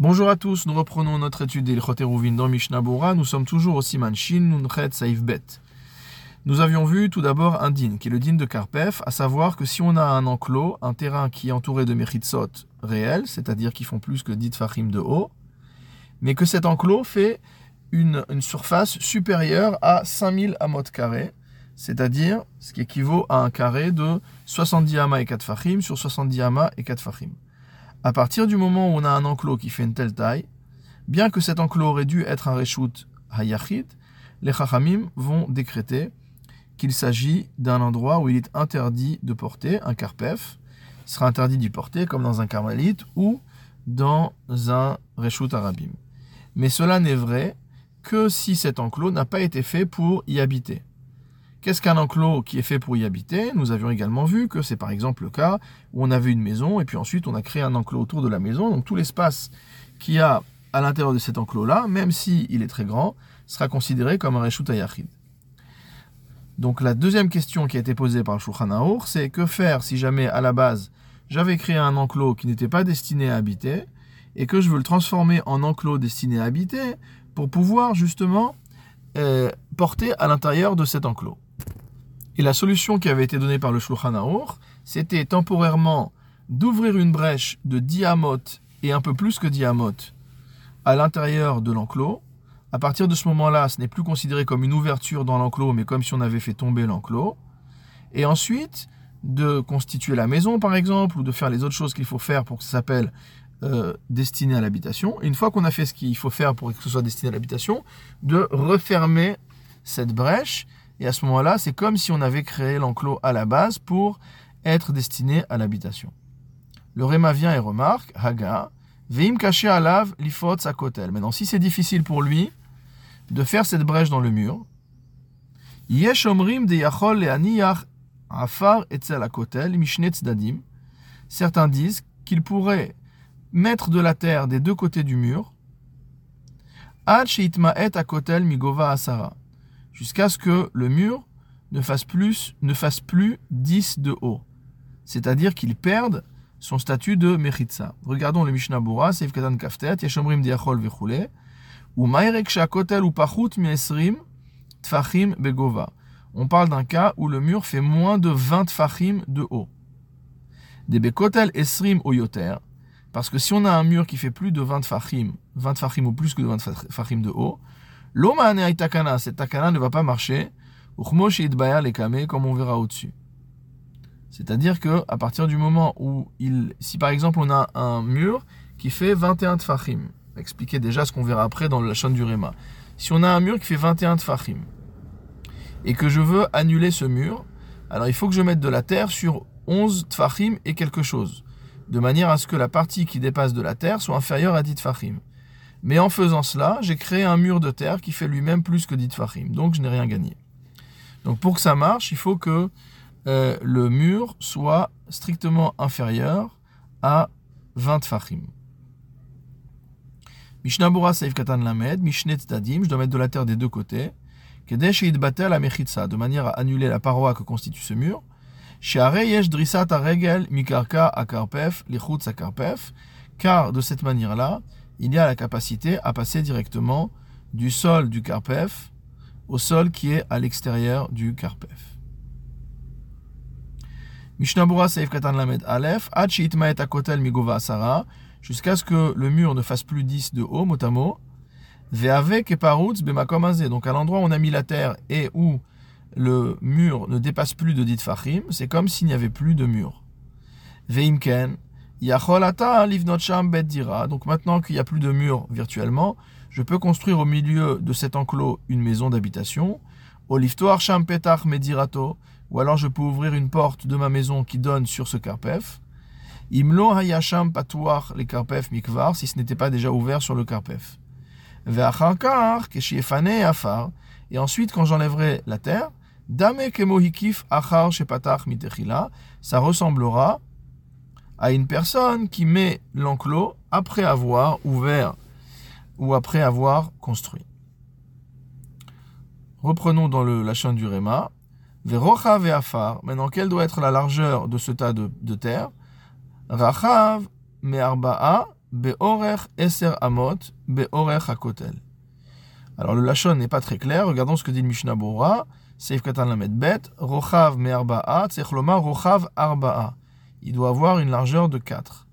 Bonjour à tous, nous reprenons notre étude d'Ilchot Eruvin dans Mishnah. Nous sommes toujours au Siman Shin Nunchet Saif Bet. Nous avions vu tout d'abord un din, qui est le din de Karpef, à savoir que si on a un enclos, un terrain qui est entouré de mechitsot réels, c'est-à-dire qui font plus que 10 fachim de haut, mais que cet enclos fait une, surface supérieure à 5000 amot carrés, c'est-à-dire ce qui équivaut à un carré de 70 amas et 4 fachim sur 70 amas et 4 fachim. À partir du moment où on a un enclos qui fait une telle taille, bien que cet enclos aurait dû être un reshut hayachid, les chachamim vont décréter qu'il s'agit d'un endroit où il est interdit de porter un karpef. Il sera interdit d'y porter comme dans un carmélite ou dans un reshut arabim. Mais cela n'est vrai que si cet enclos n'a pas été fait pour y habiter. Qu'est-ce qu'un enclos qui est fait pour y habiter? Nous avions également vu que c'est par exemple le cas où on avait une maison et puis ensuite on a créé un enclos autour de la maison. Donc tout l'espace qu'il y a à l'intérieur de cet enclos-là, même s'il est très grand, sera considéré comme un reshut. Donc la deuxième question qui a été posée par le Shulchan c'est que faire si jamais à la base j'avais créé un enclos qui n'était pas destiné à habiter et que je veux le transformer en enclos destiné à habiter pour pouvoir justement euh, porter à l'intérieur de cet enclos? Et la solution qui avait été donnée par le Shulchan Aruch, c'était temporairement d'ouvrir une brèche de diamot et un peu plus que diamot à l'intérieur de l'enclos. À partir de ce moment-là, ce n'est plus considéré comme une ouverture dans l'enclos, mais comme si on avait fait tomber l'enclos. Et ensuite, de constituer la maison, par exemple, ou de faire les autres choses qu'il faut faire pour que ça s'appelle euh, destiné à l'habitation. Une fois qu'on a fait ce qu'il faut faire pour que ce soit destiné à l'habitation, de refermer cette brèche et à ce moment-là, c'est comme si on avait créé l'enclos à la base pour être destiné à l'habitation. Le Réma vient et remarque, Haga, Veim caché à lave l'ifot kotel. Maintenant, si c'est difficile pour lui de faire cette brèche dans le mur, Yesh omrim de yachol le'aniyach afar etzel kotel mishnet dadim. Certains disent qu'il pourrait mettre de la terre des deux côtés du mur, ad sheitma'et akotel migova asara jusqu'à ce que le mur ne fasse plus, ne fasse plus 10 de haut. C'est-à-dire qu'il perde son statut de Mechitza. Regardons le Mishnah Bura, Seif Katan Kaftet, Yeshomrim Diachol Vechule, ou Mairek Shakotel ou Pachut Miesrim Tfachim Begova. On parle d'un cas où le mur fait moins de 20 Tfachim de haut. Des Bekotel Esrim Oyoter, parce que si on a un mur qui fait plus de 20 Fachim, 20 Fachim ou plus que de 20 Fachim de haut, Takana, cette takana ne va pas marcher. comme on verra au-dessus. C'est-à-dire que à partir du moment où il, si par exemple on a un mur qui fait 21 tfachim, expliquer déjà ce qu'on verra après dans la chaîne du Réma. Si on a un mur qui fait 21 tfachim et que je veux annuler ce mur, alors il faut que je mette de la terre sur 11 tfachim et quelque chose, de manière à ce que la partie qui dépasse de la terre soit inférieure à 10 tfachim. Mais en faisant cela, j'ai créé un mur de terre qui fait lui-même plus que 10 fachim. Donc je n'ai rien gagné. Donc pour que ça marche, il faut que euh, le mur soit strictement inférieur à 20 fachim. Mishnabura Saif Katan Lamed, Mishnet Tadim, je dois mettre de la terre des deux côtés. Kedesh Batel la de manière à annuler la paroi que constitue ce mur. Yesh Drisat Regel Mikarka Akarpef, Lichutz Akarpef, car de cette manière-là, il y a la capacité à passer directement du sol du carpef au sol qui est à l'extérieur du carpef. Mishnabura Seif Katan Lamed Aleph, et Akotel Migova Asara, jusqu'à ce que le mur ne fasse plus 10 de haut, motamo, Veave Keparutz Bemakomazé, donc à l'endroit où on a mis la terre et où le mur ne dépasse plus de 10 fachim, c'est comme s'il n'y avait plus de mur. Veimken, donc maintenant qu'il n'y a plus de mur virtuellement, je peux construire au milieu de cet enclos une maison d'habitation. medirato, ou alors je peux ouvrir une porte de ma maison qui donne sur ce karpef. Imlo hayasham patouar les karpef mikvar, si ce n'était pas déjà ouvert sur le karpef. afar, et ensuite quand j'enlèverai la terre, dame kemohikif achar shepatach mitechila, ça ressemblera à une personne qui met l'enclos après avoir ouvert ou après avoir construit. Reprenons dans le, la chaîne du Réma. Verochav et Afar. Maintenant, quelle doit être la largeur de ce tas de, terre? Rachav me'arba'a be'orech eser amot be'orech hakotel. Alors le lachon n'est pas très clair. Regardons ce que dit le Mishnah Bora. Seif katan lamed bet. Rochav me arba'a. Tzechloma rochav arba'a. Il doit avoir une largeur de 4.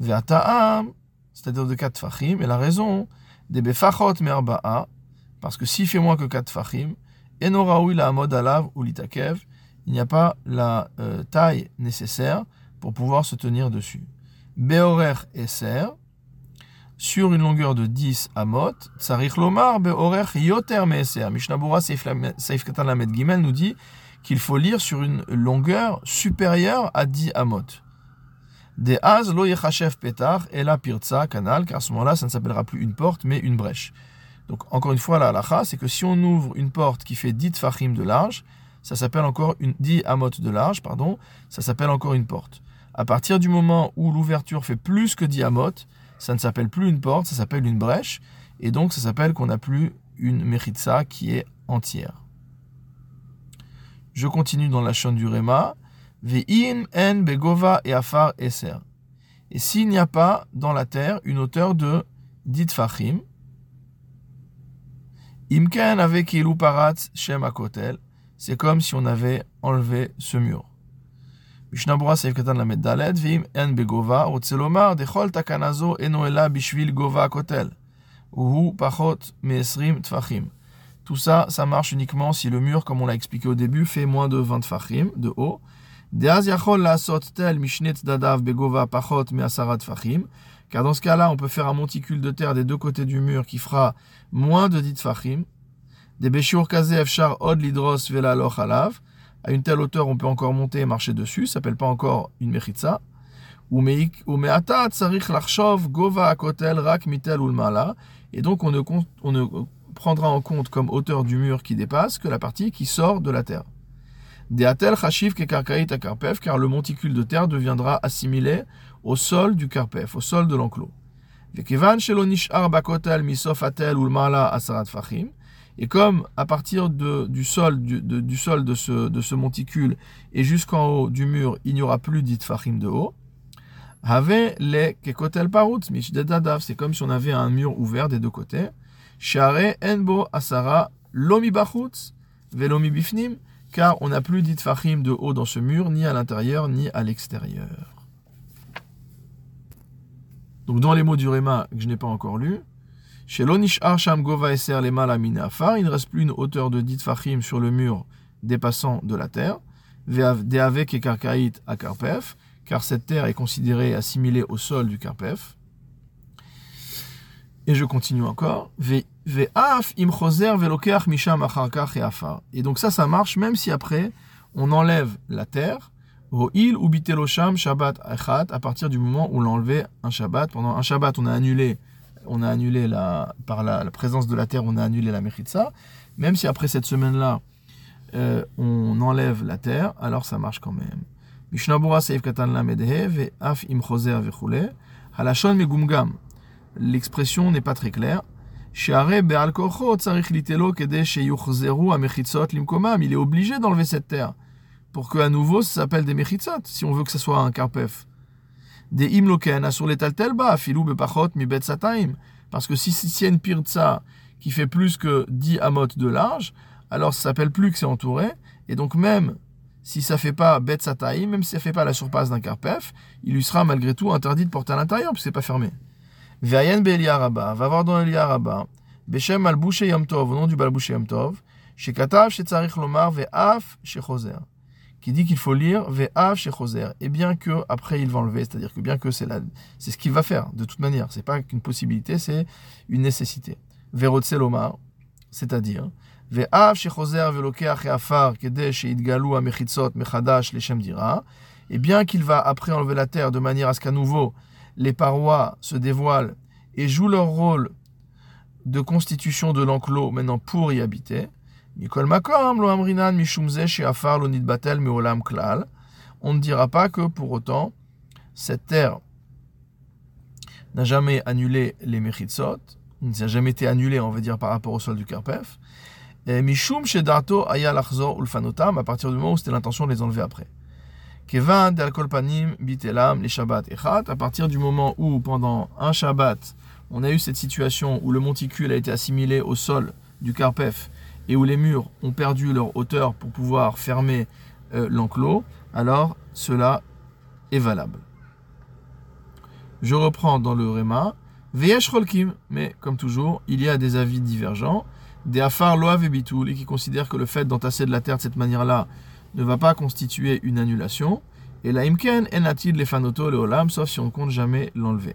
Ve'ata'am, c'est-à-dire de 4 fachim. Et la raison, des befachot me arba'a. Parce que s'il fait moins que 4 fachim, enoraoui la amod alav ou litakev, il n'y a pas la euh, taille nécessaire pour pouvoir se tenir dessus. Beorer eser, sur une longueur de 10 amot, Tsarich Lomar beorer yoter meser. Mishnabura Seif Katan Lamed Gimel nous dit qu'il faut lire sur une longueur supérieure à 10 amot. De az lo yechachev petar et la pirtsa canal, car à ce moment-là, ça ne s'appellera plus une porte, mais une brèche. Donc, encore une fois, la halacha, c'est que si on ouvre une porte qui fait 10 tfachim de large, ça s'appelle encore une 10 amot de large, pardon, ça s'appelle encore une porte. À partir du moment où l'ouverture fait plus que 10 amot, ça ne s'appelle plus une porte, ça s'appelle une brèche, et donc ça s'appelle qu'on n'a plus une mechitza qui est entière. Je continue dans la chaîne du Réma. Ve'in en begova et afar eser. Et s'il n'y a pas dans la terre une hauteur de dit fachim, imken avec paratz shem akotel, c'est comme si on avait enlevé ce mur. Mishnabura Seif Katan Vim En Begova, Rotzelomar, Dechol Takanazo Enoela Bishvil Gova Kotel, Uhu Pachot Meesrim Tfachim. Tout ça, ça marche uniquement si le mur, comme on l'a expliqué au début, fait moins de 20 tfachim de haut. Car dans ce cas-là, on peut faire un monticule de terre des deux côtés du mur qui fera moins de 10 tfachim. Des Beshur Od Lidros Vela Loch Alav à une telle hauteur, on peut encore monter et marcher dessus, ça s'appelle pas encore une mechitza. Et donc on ne, on ne prendra en compte comme hauteur du mur qui dépasse que la partie qui sort de la terre. Deatel chashiv ke karkaït à karpef, car le monticule de terre deviendra assimilé au sol du karpef, au sol de l'enclos. Vekevan shelonish bakotel misof atel ulmala asarat fachim. Et comme à partir du sol, du, du sol de, ce, de ce monticule et jusqu'en haut du mur, il n'y aura plus d'itfachim de haut, avait les kekotel parut c'est comme si on avait un mur ouvert des deux côtés. Share enbo asara lomi bachutz bifnim, car on n'a plus d'itfachim de haut dans ce mur, ni à l'intérieur, ni à l'extérieur. Donc dans les mots du Réma que je n'ai pas encore lu, chez l'Onish Arsham Gova Eser les Afar, il ne reste plus une hauteur de 10 fachim sur le mur dépassant de la terre. Deavek et Karkaït à Karpef, car cette terre est considérée assimilée au sol du Karpef. Et je continue encore. Et donc ça, ça marche même si après on enlève la terre. Ro'il ou bitelosham shabbat achat à partir du moment où on l'enlevait un shabbat. Pendant un shabbat, on a annulé on a annulé la, par la, présence de la terre, on a annulé la Mechitza. Même si après cette semaine-là, euh, on enlève la terre, alors ça marche quand même. Mishnabura Seif Katan Lamedehe, Af Im Choser Vechule, Halashon Megumgam. L'expression n'est pas très claire. Il est obligé d'enlever cette terre pour que à nouveau ça s'appelle des Mechitzot, si on veut que ce soit un Karpef des imloken sur les taltelba, filou bepachot mi. Parce que si c'est une pirtsa qui fait plus que 10 amot de large, alors ça s'appelle plus que c'est entouré. Et donc même si ça fait pas bet même si ça fait pas la surface d'un karpef, il lui sera malgré tout interdit de porter à l'intérieur, puisque c'est pas fermé. Ve'ayen be'eliaraba, va voir dans l'eliaraba, Beshem al yom tov, au nom du balbouche yom tov, shekatav shetzarich lomar ve'af shechozer qui dit qu'il faut lire Ve'av Shechoser. Et bien que, après, il va enlever, c'est-à-dire que bien que c'est, la, c'est ce qu'il va faire, de toute manière. C'est pas qu'une possibilité, c'est une nécessité. Ve'rotse lomar, c'est-à-dire Ve'av Shechoser ve'lokeach afar kede she'idgalu amechitzot mechadash leshem dira. Et bien qu'il va après enlever la terre de manière à ce qu'à nouveau les parois se dévoilent et jouent leur rôle de constitution de l'enclos maintenant pour y habiter. On ne dira pas que pour autant, cette terre n'a jamais annulé les mechitzot, n'a jamais été annulée, on va dire, par rapport au sol du Karpef. Et Mishum Shedato Aya Ulfanotam, à partir du moment où c'était l'intention de les enlever après. Kevan d'alcool panim bitelam les Shabbat echat. À partir du moment où, pendant un Shabbat, on a eu cette situation où le monticule a été assimilé au sol du Karpef et où les murs ont perdu leur hauteur pour pouvoir fermer euh, l'enclos, alors cela est valable. Je reprends dans le Réma. Veyesh mais comme toujours, il y a des avis divergents. Des afar loav et qui considèrent que le fait d'entasser de la terre de cette manière-là ne va pas constituer une annulation. Et la imken enatid le fanoto le olam, sauf si on ne compte jamais l'enlever.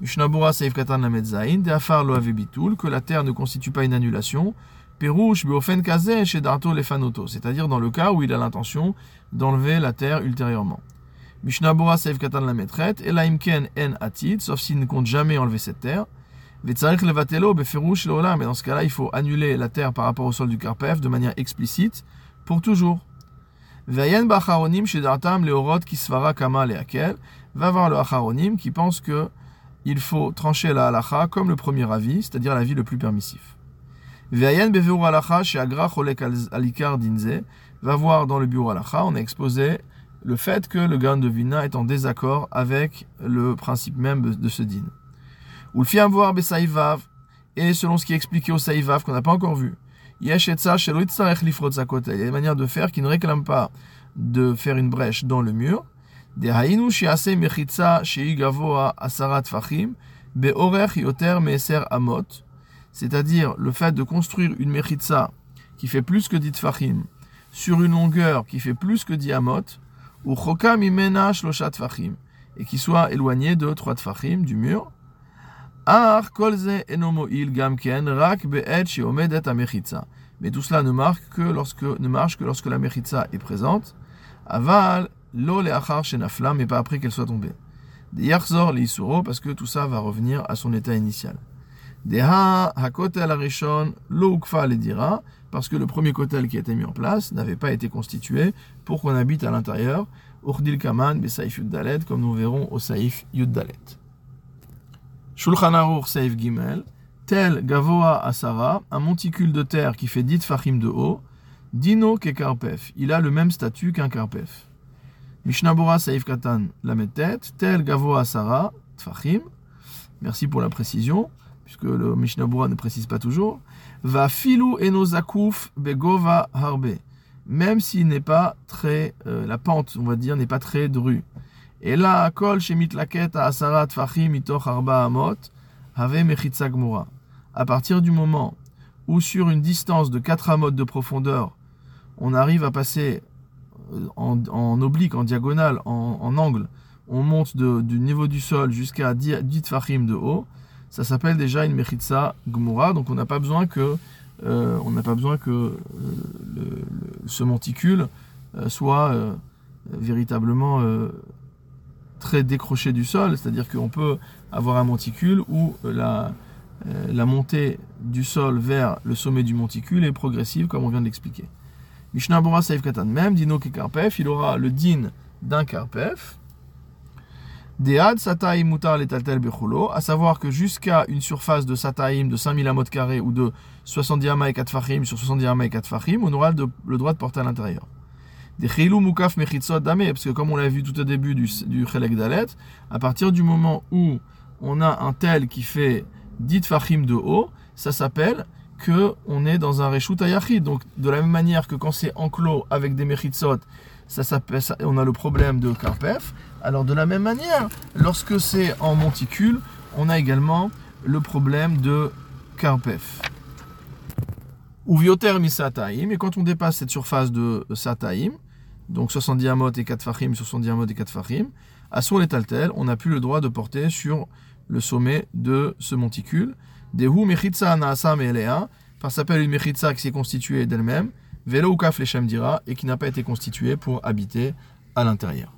Mishnabura saif katan la medzain, des afar loav et bitoul, que la terre ne constitue pas une annulation. Perouche beofen kaze chez darto le fanoto, c'est-à-dire dans le cas où il a l'intention d'enlever la terre ultérieurement. Mishnabura saif katan la metret, et la imken en atid, sauf s'il ne compte jamais enlever cette terre. Vetzarich levatelo beferush leolam, et dans ce cas-là, il faut annuler la terre par rapport au sol du karpef de manière explicite pour toujours. Bacharonim shedartam leorot kisvara kama leakel, va voir le acharonim qui pense que il faut trancher la halacha comme le premier avis, c'est-à-dire l'avis le plus permissif. Vayen beveur halacha sheagra cholek alikar dinze, va voir dans le bureau halacha, on a exposé le fait que le gain de vina est en désaccord avec le principe même de ce din. Ou le voir et selon ce qui est expliqué au saïvav qu'on n'a pas encore vu, il y a des manières de faire qui ne réclament pas de faire une brèche dans le mur. C'est-à-dire le fait de construire une mechitza qui fait plus que dit fachim sur une longueur qui fait plus que 10 amot, ou et qui soit éloigné de 3 tfachim du mur. Mais tout cela ne, marque que lorsque, ne marche que lorsque la mechitza est présente. Aval, lo shenafla, mais pas après qu'elle soit tombée. Des yarzor l'isuro, parce que tout ça va revenir à son état initial. Des ha hakotel arishon lo ukfa le dira, parce que le premier kotel qui a été mis en place n'avait pas été constitué pour qu'on habite à l'intérieur. Urdil kaman be saif comme nous verrons au saif yuddalet. Shulchan Aruch Seif Gimel, tel Gavoa Asara, un monticule de terre qui fait dit fachim de haut, Dino Kekarpef, il a le même statut qu'un Karpef. Mishnabura Saif Katan Lametet, tel Gavoa Asara, Tfachim, merci pour la précision, puisque le Mishnabura ne précise pas toujours, va filu enozakuf begova harbe, même s'il n'est pas très, euh, la pente, on va dire, n'est pas très drue. Et là, kol laket à partir du moment où sur une distance de 4 amot de profondeur, on arrive à passer en, oblique, en diagonale, en, angle, on monte du niveau du sol jusqu'à 10 tfachim de haut, ça s'appelle déjà une mechitza gmura, donc on n'a pas besoin que, euh, pas besoin que euh, ce monticule euh, soit véritablement très décroché du sol, c'est-à-dire qu'on peut avoir un monticule où la, euh, la montée du sol vers le sommet du monticule est progressive, comme on vient de l'expliquer. Mishnah Bora Saif Katan, même Dino Karpef, il aura le din d'un Karpef. Dead Sataim Mutar Letaltel Bechulo, à savoir que jusqu'à une surface de Sataim de 5000 amot carrés ou de 70 amas et 4 fachim sur 70 amas et 4 fachim, on aura le droit de porter à l'intérieur des chilou mukaf mechitzot dame, parce que comme on l'a vu tout au début du, dalet, à partir du moment où on a un tel qui fait dit fachim de haut, ça s'appelle que on est dans un reshut ayachid. Donc de la même manière que quand c'est enclos avec des mechitzot, ça s'appelle, on a le problème de karpef. Alors de la même manière, lorsque c'est en monticule, on a également le problème de karpef. Ou vioter misataim, et quand on dépasse cette surface de sataim, donc 70 amot et 4 fachim, 70 amot et 4 fachim, à son l'étaltel, on n'a plus le droit de porter sur le sommet de ce monticule. Dehu mechitza naasam elea, par s'appelle une mechitza qui s'est constituée d'elle-même, velo leshem dira, et qui n'a pas été constituée pour habiter à l'intérieur.